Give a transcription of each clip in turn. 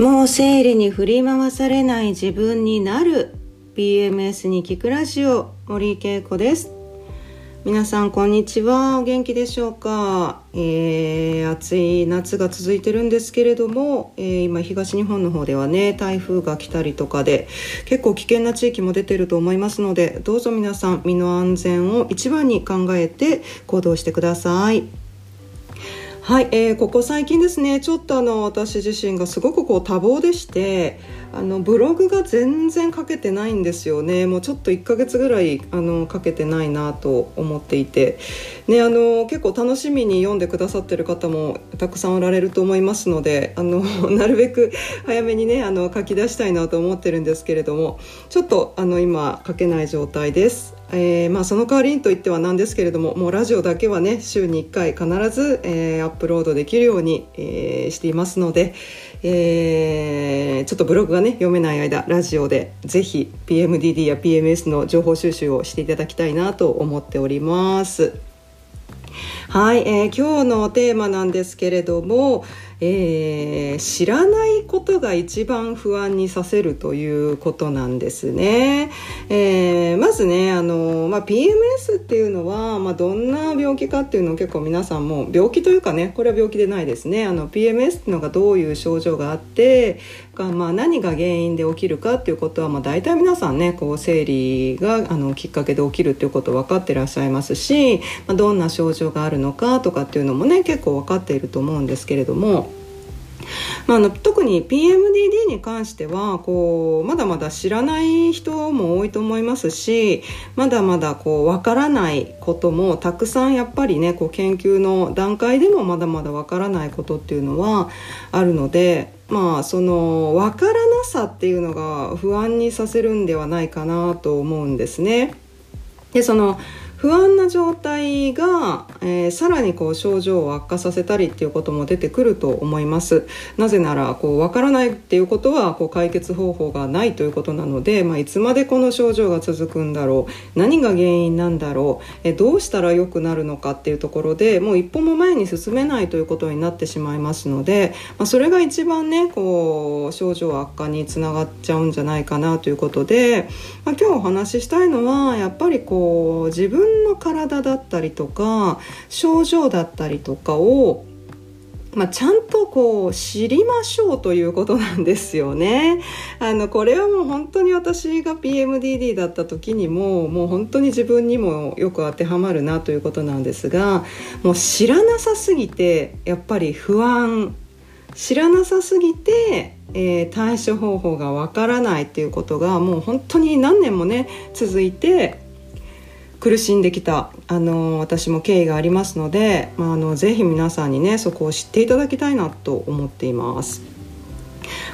もう生理に振り回されない自分になる。PMS に聞くラジオ森恵子です。皆さんこんにちは。お元気でしょうか、えー、暑い夏が続いてるんですけれども、えー、今東日本の方ではね台風が来たりとかで結構危険な地域も出てると思いますのでどうぞ皆さん身の安全を一番に考えて行動してください。はい、えー、ここ最近ですねちょっとあの私自身がすごくこう多忙でしてあのブログが全然書けてないんですよねもうちょっと1ヶ月ぐらいあの書けてないなと思っていて、ね、あの結構楽しみに読んでくださってる方もたくさんおられると思いますのであの なるべく早めにねあの書き出したいなと思ってるんですけれどもちょっとあの今書けない状態です。えー、まあ、その代わりにといってはなんですけれどももうラジオだけはね週に1回必ず、えー、アップロードできるように、えー、していますので、えちょっとブログがね読めない間ラジオでぜひ PMDD や PMS の情報収集をしていただきたいなと思っております。はい、えー、今日のテーマなんですけれども、えー、知らないことが一番不安にさせるということなんですね。えー、まずねあの、まあ、PMS っていうのは、まあ、どんな病気かっていうのを結構皆さんも病気というかねこれは病気でないですねあの PMS っていうのがどういう症状があってまあ、何が原因で起きるかっていうことは、まあ、大体皆さんねこう生理があのきっかけで起きるっていうこと分かってらっしゃいますし、まあ、どんな症状があるのかとかっていうのもね結構分かっていると思うんですけれども。まあ、あの特に PMDD に関してはこうまだまだ知らない人も多いと思いますしまだまだこう分からないこともたくさんやっぱりねこう研究の段階でもまだまだ分からないことっていうのはあるのでまあその分からなさっていうのが不安にさせるんではないかなと思うんですね。でその不安な状態が、えー、さらにこう症状を悪化させたりっていうことも出てくると思います。なぜならこう分からないっていうことはこう解決方法がないということなので、まあ、いつまでこの症状が続くんだろう何が原因なんだろう、えー、どうしたら良くなるのかっていうところでもう一歩も前に進めないということになってしまいますので、まあ、それが一番ねこう症状悪化につながっちゃうんじゃないかなということで、まあ、今日お話ししたいのはやっぱりこう自分分の体だったりとか症状だったりとかをまあ、ちゃんとこう知りましょうということなんですよね。あのこれはもう本当に私が PMDD だった時にももう本当に自分にもよく当てはまるなということなんですがもう知らなさすぎてやっぱり不安知らなさすぎて、えー、対処方法がわからないっていうことがもう本当に何年もね続いて苦しんできたあの私も経緯がありますので、まあ、あのぜひ皆さんにねそこを知っていただきたいなと思っています。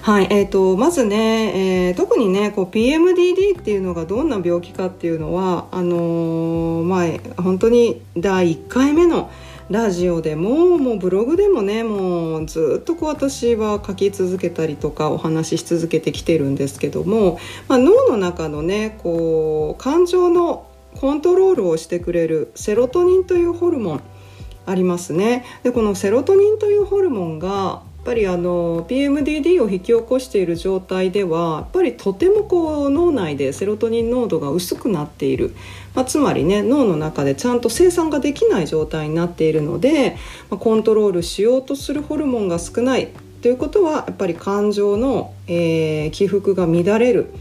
はいえーと、まずね、えー、特にねこう PMDD っていうのがどんな病気かっていうのはあのー、まあ、本当に第1回目のラジオでももうブログでもねもうずっとこう私は書き続けたりとかお話しし続けてきてるんですけども、まあ、脳の中のねこう感情のコントロールをしてくれるセロトニンというホルモンありますねでこのセロトニンというホルモンがやっぱりあの PMDD を引き起こしている状態ではやっぱりとてもこう脳内でセロトニン濃度が薄くなっている、まあ、つまりね脳の中でちゃんと生産ができない状態になっているので、まあ、コントロールしようとするホルモンが少ないということはやっぱり感情の、えー、起伏が乱れる。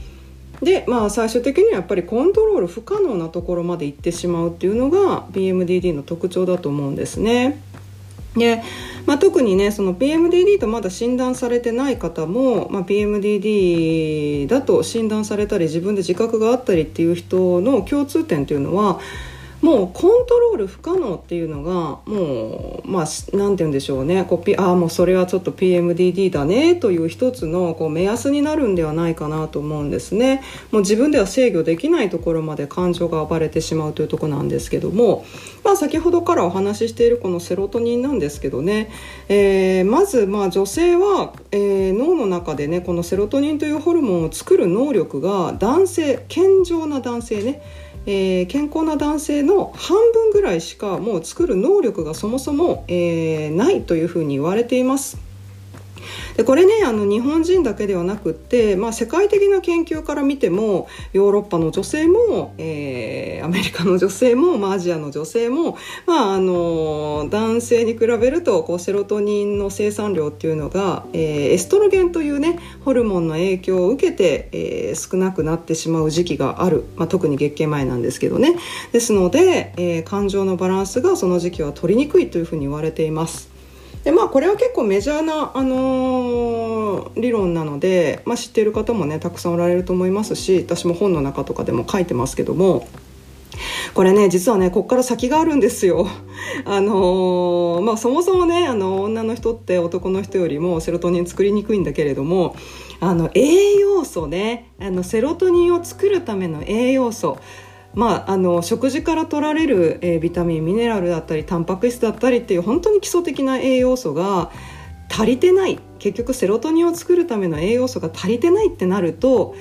でまあ最終的にはやっぱりコントロール不可能なところまで行ってしまうっていうのが BMDD の特徴だと思うんですね。でまあ、特にねその PMDD とまだ診断されてない方も、まあ、PMDD だと診断されたり自分で自覚があったりっていう人の共通点というのはもうコントロール不可能っていうのがもうまあ何て言うんでしょうね。こうああもうそれはちょっと PMDD だねという一つのこう目安になるんではないかなと思うんですね。もう自分では制御できないところまで感情が暴れてしまうというところなんですけども、まあ、先ほどからお話ししているこのセロトニンなんですけどね、えー、まずまあ女性は、えー、脳の中でねこのセロトニンというホルモンを作る能力が男性健常な男性ね。えー、健康な男性の半分ぐらいしかもう作る能力がそもそも、えー、ないというふうに言われています。でこれねあの日本人だけではなくって、まあ、世界的な研究から見てもヨーロッパの女性も、えー、アメリカの女性も、まあ、アジアの女性も、まあ、あの男性に比べるとこうセロトニンの生産量っていうのが、えー、エストロゲンというねホルモンの影響を受けて、えー、少なくなってしまう時期がある、まあ、特に月経前なんですけどねですので、えー、感情のバランスがその時期は取りにくいというふうに言われています。でまあこれは結構メジャーな、あのー、理論なので、まあ、知っている方もねたくさんおられると思いますし私も本の中とかでも書いてますけどもこれね実はねこっから先があるんですよ。あのー、まあ、そもそもねあの女の人って男の人よりもセロトニン作りにくいんだけれどもあの栄養素ねあのセロトニンを作るための栄養素まあ、あの食事から取られる、えー、ビタミンミネラルだったりタンパク質だったりっていう本当に基礎的な栄養素が足りてない。結局セロトニンを作るための栄養素が足りてないってなると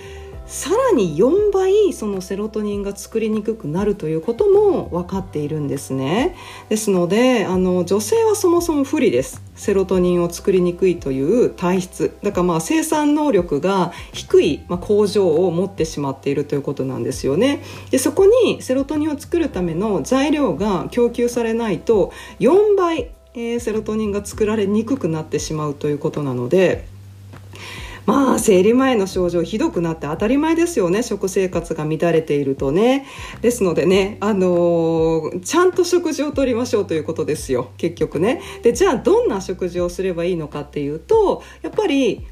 さらに4倍そのセロトニンが作りにくくなるということも分かっているんですね。ですのであの女性はそもそも不利です。セロトニンを作りにくいという体質。だからまあ生産能力が低い、まあ、工場を持ってしまっているということなんですよね。でそこにセロトニンを作るための材料が供給されないと4倍、えー、セロトニンが作られにくくなってしまうということなのでまあ生理前の症状ひどくなって当たり前ですよね。食生活が乱れているとね。ですのでねあのー、ちゃんと食事をとりましょうということですよ。結局ね。でじゃあどんな食事をすればいいのかっていうとやっぱり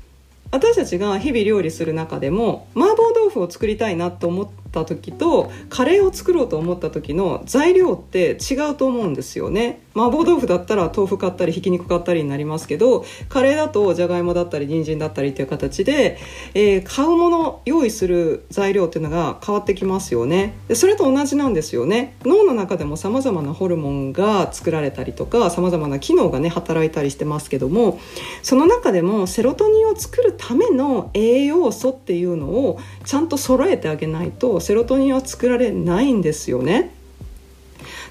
私たちが日々料理する中でも麻婆豆腐を作りたいなと思ってた時とカレーを作ろうと思った時の材料って違うと思うんですよね。麻婆豆腐だったら豆腐買ったりひき肉買ったりになりますけどカレーだとじゃがいもだったり人参だったりという形で、えー、買うもの用意する材料っていうのが変わってきますよね。でそれと同じなんですよね。脳の中でもさまざまなホルモンが作られたりとかさまざまな機能がね働いたりしてますけどもその中でもセロトニンを作るための栄養素っていうのをちゃんと揃えてあげないとセロトニンは作られないんですよね。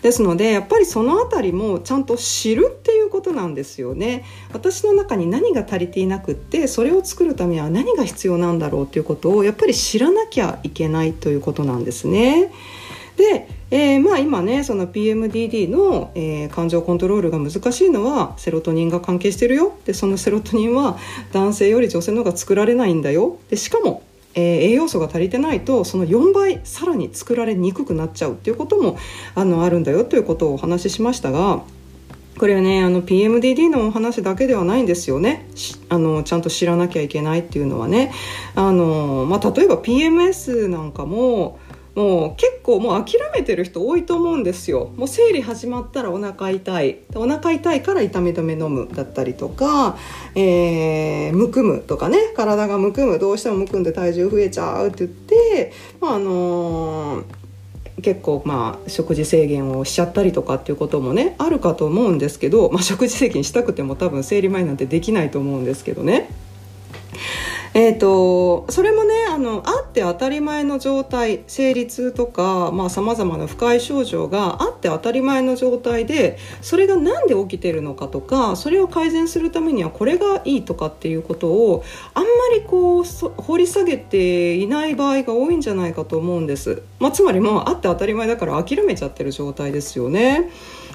ですのでやっぱりその辺りもちゃんと知るっていうことなんですよね私の中に何が足りていなくってそれを作るためには何が必要なんだろうっていうことをやっぱり知らなきゃいけないということなんですね。で、えー、まあ今ねその PMDD の、えー、感情コントロールが難しいのはセロトニンが関係してるよでそのセロトニンは男性より女性の方が作られないんだよでしかもえー、栄養素が足りてないとその4倍さらに作られにくくなっちゃうっていうこともあのあるんだよということをお話ししましたがこれはねあの PMDD のお話だけではないんですよね。あのちゃんと知らなきゃいけないっていうのはね。あの、まあ、例えば PMS なんかももう結構もう諦めてる人多いと思うんですよ。もう生理始まったらお腹痛い。お腹痛いから痛み止め飲むだったりとか、えー、むくむとかね。体がむくむ。どうしてもむくんで体重増えちゃうって言って、まああのー結構まあ食事制限をしちゃったりとかっていうこともねあるかと思うんですけど、まあ、食事制限したくても多分生理前なんてできないと思うんですけどね。えーと、それもねあのあって当たり前の状態生理痛とかさまざ、まな不快症状があって当たり前の状態でそれが何で起きてるのかとかそれを改善するためにはこれがいいとかっていうことをあんまりこう掘り下げていない場合が多いんじゃないかと思うんです、まあ、つまりもうあって当たり前だから諦めちゃってる状態ですよね。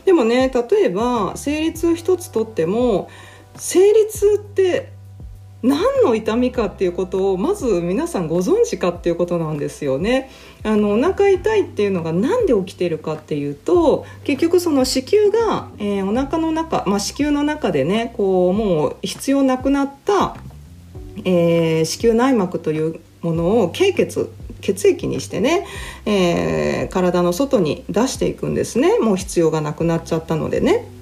でもね例えば生理痛一つとっても生理痛って何の痛みかっていうことをまず皆さんご存知かっていうことなんですよね。あのお腹痛いっていうのが何で起きてるかっていうと結局その子宮が、えー、お腹の中、まあ、子宮の中でねこうもう必要なくなった、えー、子宮内膜というものを経血血液にしてね、えー、体の外に出していくんですねもう必要がなくなっちゃったのでね。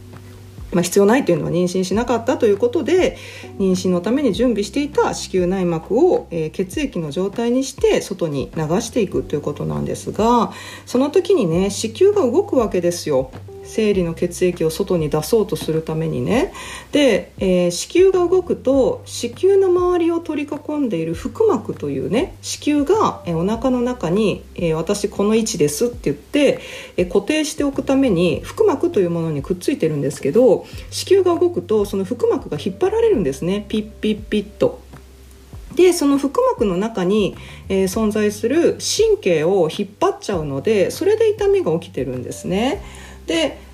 まあ、必要ないというのは妊娠しなかったということで妊娠のために準備していた子宮内膜を、えー、血液の状態にして外に流していくということなんですがその時にね子宮が動くわけですよ。生理の血液を外に出そうとするためにねで、えー、子宮が動くと子宮の周りを取り囲んでいる腹膜というね子宮が、えー、お腹の中に、えー、私この位置ですって言って、えー、固定しておくために腹膜というものにくっついてるんですけど子宮が動くとその腹膜が引っ張られるんですねピッピッピッと。でその腹膜の中に、えー、存在する神経を引っ張っちゃうのでそれで痛みが起きてるんですね。で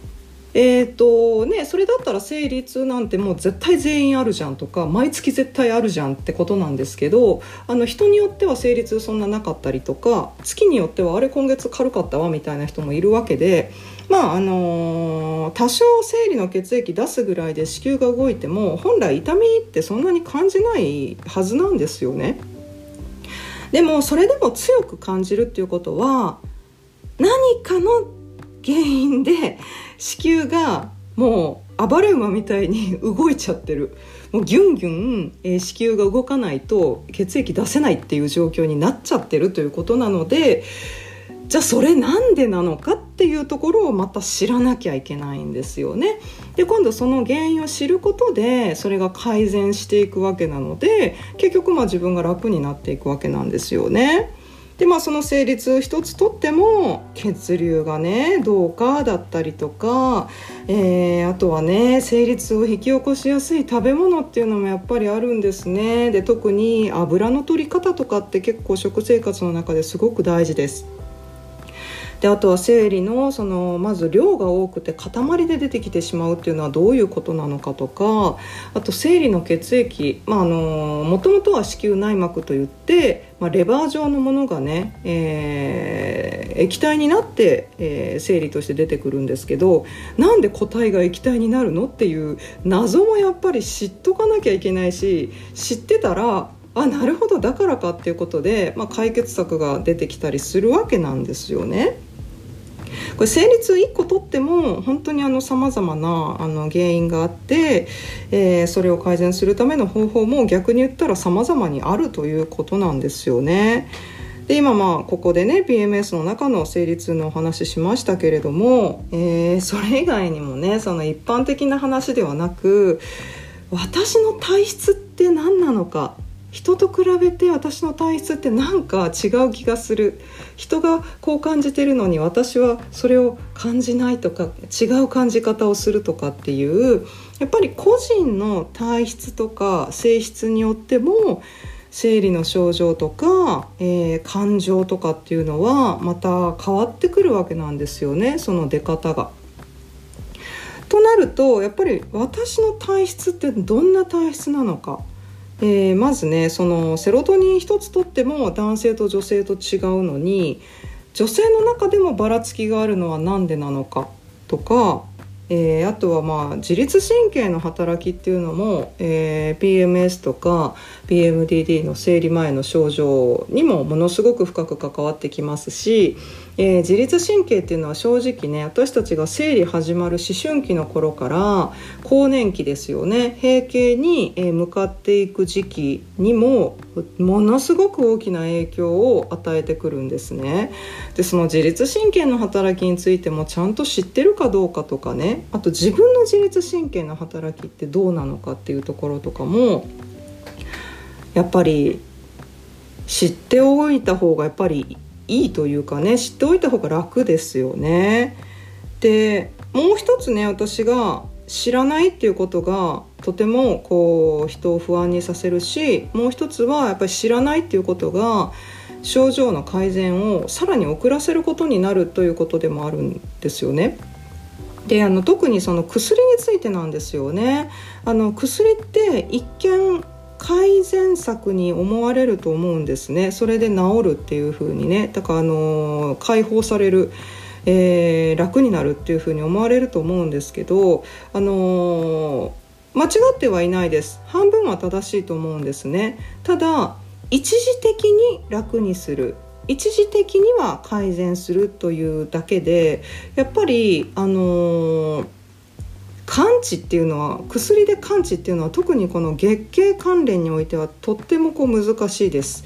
えーとね、それだったら生理痛なんてもう絶対全員あるじゃんとか毎月絶対あるじゃんってことなんですけどあの人によっては生理痛そんななかったりとか月によってはあれ今月軽かったわみたいな人もいるわけでまああのー、多少生理の血液出すぐらいで子宮が動いても本来痛みってそんなに感じないはずなんですよね。でもそれでも強く感じるっていうことは何かの原因で子宮がもう暴れ馬みたいに 動いちゃってるもうギュンギュン、えー、子宮が動かないと血液出せないっていう状況になっちゃってるということなのでじゃあそれなんでなのかっていうところをまた知らなきゃいけないんですよね。で今度その原因を知ることでそれが改善していくわけなので結局まあ自分が楽になっていくわけなんですよね。でまあその成立一つとっても血流がねどうかだったりとか、えー、あとはね生理痛を引き起こしやすい食べ物っていうのもやっぱりあるんですねで特に油の取り方とかって結構食生活の中ですごく大事です。であとは生理のそのまず量が多くて塊で出てきてしまうっていうのはどういうことなのかとかあと生理の血液もともとは子宮内膜といって、まあ、レバー状のものがね、えー、液体になって、えー、生理として出てくるんですけどなんで固体が液体になるのっていう謎もやっぱり知っとかなきゃいけないし知ってたらあなるほどだからかっていうことで、まあ、解決策が出てきたりするわけなんですよね。これ生理痛1個とっても本当にさまざまなあの原因があって、えー、それを改善するための方法も逆に言ったらさまざまにあるということなんですよね。で今まあここでね PMS の中の生理痛のお話しましたけれども、えー、それ以外にもねその一般的な話ではなく私の体質って何なのか人と比べて私の体質ってなんか違う気がする人がこう感じてるのに私はそれを感じないとか違う感じ方をするとかっていうやっぱり個人の体質とか性質によっても生理の症状とか、えー、感情とかっていうのはまた変わってくるわけなんですよねその出方が。となるとやっぱり私の体質ってどんな体質なのかえー、まずねそのセロトニン一つとっても男性と女性と違うのに女性の中でもばらつきがあるのは何でなのかとか、えー、あとはまあ自律神経の働きっていうのも、えー、PMS とか PMDD の生理前の症状にもものすごく深く関わってきますしえー、自律神経っていうのは正直ね私たちが生理始まる思春期の頃から更年期ですよね閉経に向かっていく時期にもものすごく大きな影響を与えてくるんですね。でその自律神経の働きについてもちゃんと知ってるかどうかとかねあと自分の自律神経の働きってどうなのかっていうところとかもやっぱり知っておいた方がやっぱりいいというかね知っておいた方が楽ですよね。でもう一つね私が知らないっていうことがとてもこう人を不安にさせるしもう一つはやっぱり知らないっていうことが症状の改善をさらに遅らせることになるということでもあるんですよね。であの特にその薬についてなんですよね。あの薬って一見改善策に思われると思うんですね。それで治るっていう風にね。だからあの解放される、えー、楽になるっていう風に思われると思うんですけどあの間違ってはいないです。半分は正しいと思うんですね。ただ一時的に楽にする。一時的には改善するというだけでやっぱりあのー完治っていうのは薬で完治っていうのは特にこの月経関連においてはとってもこう難しいです。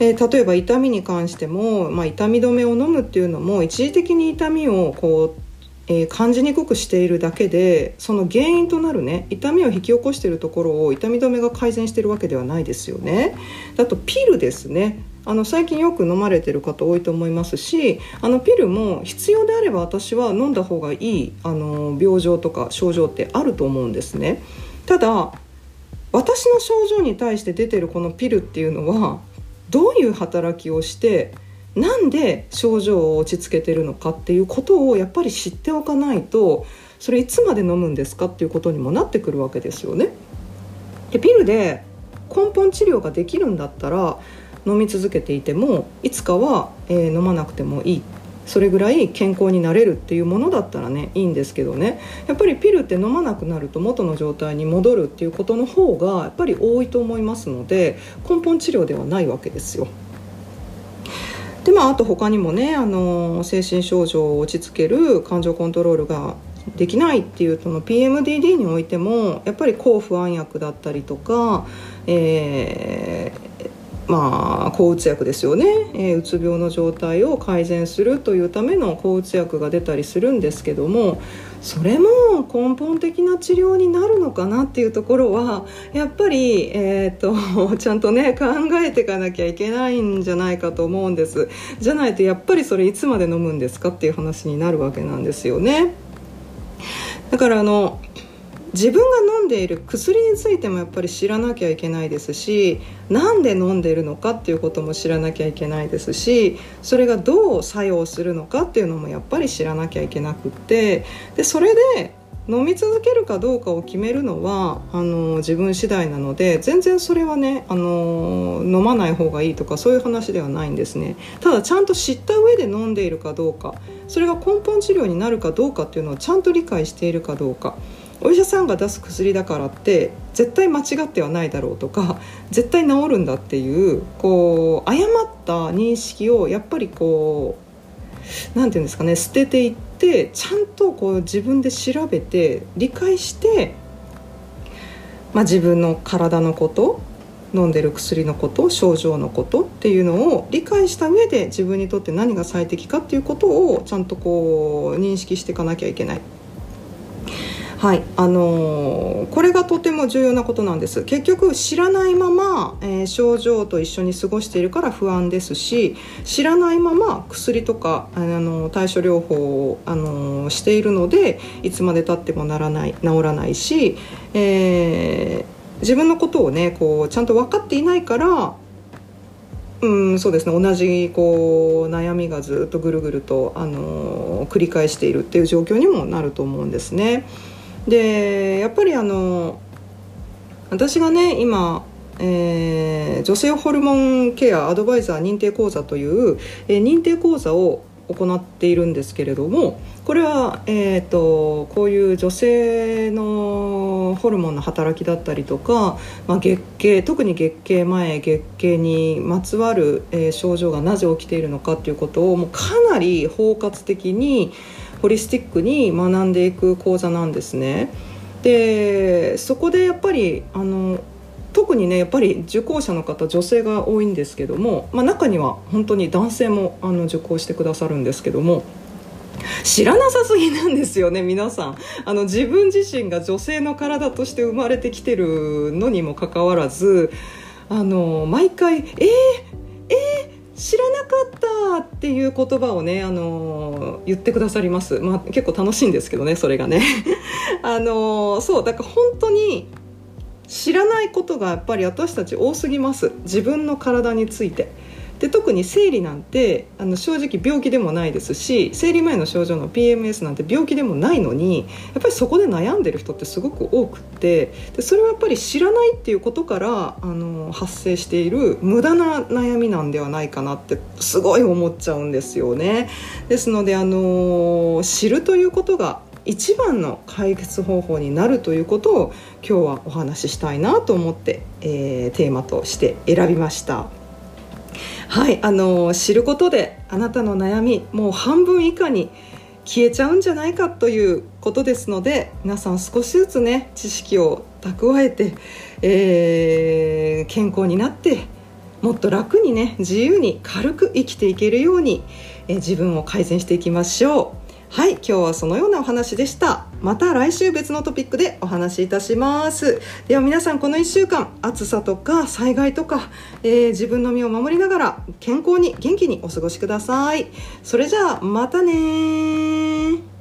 えー、例えば痛みに関しても、まあ、痛み止めを飲むっていうのも一時的に痛みをこうえー、感じにくくしているだけでその原因となるね痛みを引き起こしているところを痛み止めが改善しているわけではないですよね。あとピルですねあの最近よく飲まれてる方多いと思いますしあのピルも必要であれば私は飲んだ方がいいあの病状とか症状ってあると思うんですね。ただ私の症状に対して出てるこのピルっていうのはどういう働きをしてなんで症状を落ち着けてるのかっていうことをやっぱり知っておかないとそれいつまで飲むんですかっていうことにもなってくるわけですよね。でピルで根本治療ができるんだったら飲み続けていてもいつかは、えー、飲まなくてもいいそれぐらい健康になれるっていうものだったらねいいんですけどねやっぱりピルって飲まなくなると元の状態に戻るっていうことの方がやっぱり多いと思いますので根本治療ではないわけですよ。でまああと他にもねあの精神症状を落ち着ける感情コントロールができないっていうその PMDD においてもやっぱり抗不安薬だったりとか、えー、まあ、抗うつ薬ですよね、えー、うつ病の状態を改善するというための抗うつ薬が出たりするんですけどもそれも根本的な治療になるのかなっていうところはやっぱり、えーと、ちゃんとね考えていかなきゃいけないんじゃないかと思うんです。じゃないとやっぱりそれいつまで飲むんですかっていう話になるわけなんですよね。だからあの自分が飲んでいる薬についてもやっぱり知らなきゃいけないですしなんで飲んでいるのかっていうことも知らなきゃいけないですしそれがどう作用するのかっていうのもやっぱり知らなきゃいけなくってでそれで飲み続けるかどうかを決めるのはあの自分次第なので全然それはねあの飲まない方がいいとかそういう話ではないんですね。ただちゃんと知った上で飲んでいるかどうかそれが根本治療になるかどうかっていうのをちゃんと理解しているかどうか。お医者さんが出す薬だからって絶対間違ってはないだろうとか絶対治るんだっていうこう誤った認識をやっぱりこう何て言うんですかね捨てていってちゃんとこう自分で調べて理解して、まあ、自分の体のこと飲んでる薬のこと症状のことっていうのを理解した上で自分にとって何が最適かっていうことをちゃんとこう認識していかなきゃいけない。はいあのー、これがとても重要なことなんです結局知らないまま、えー、症状と一緒に過ごしているから不安ですし知らないまま薬とか、あの対処療法を、あの、しているのでいつまでたってもならない治らないし、え自分のことをねこうちゃんと分かっていないからうんそうですね同じこう悩みがずっとぐるぐると、あの繰り返しているっていう状況にもなると思うんですね。でやっぱりあの私がね今えー、女性ホルモンケアアドバイザー認定講座という、えー、認定講座を行っているんですけれどもこれは、えーと、こういう女性のホルモンの働きだったりとか、まあ、月経特に月経前月経にまつわる、えー、症状がなぜ起きているのかっていうことをもうかなり包括的にホリスティックに学んでいく講座なんですね。でそこでやっぱりあの特にねやっぱり受講者の方女性が多いんですけども、まあ、中には本当に男性もあの受講してくださるんですけども知らなさすぎなんですよね皆さんあの自分自身が女性の体として生まれてきてるのにもかかわらずあの毎回「えー、知らなかったっていう言葉をね、あの言ってくださります、まあ、結構楽しいんですけどねそれがね。あのそうだから本当に知らないことがやっぱり私たち多すぎます。自分の体について。で特に生理なんてあの正直病気でもないですし生理前の症状の PMS なんて病気でもないのにやっぱりそこで悩んでる人ってすごく多くってでそれはやっぱり知らないっていうことからあの発生している無駄な悩みなんではないかなってすごい思っちゃうんですよね。ですのであの知るということが一番の解決方法になるということを今日はお話ししたいなと思って、えー、テーマとして選びました。はいあの知ることであなたの悩みもう半分以下に消えちゃうんじゃないかということですので皆さん少しずつね知識を蓄えて、えー、健康になってもっと楽にね自由に軽く生きていけるように、えー、自分を改善していきましょう。はい今日はそのようなお話でしたまた来週別のトピックでお話しいたします。では皆さんこの1週間暑さとか災害とか、えー、自分の身を守りながら健康に元気にお過ごしください。それじゃあまたね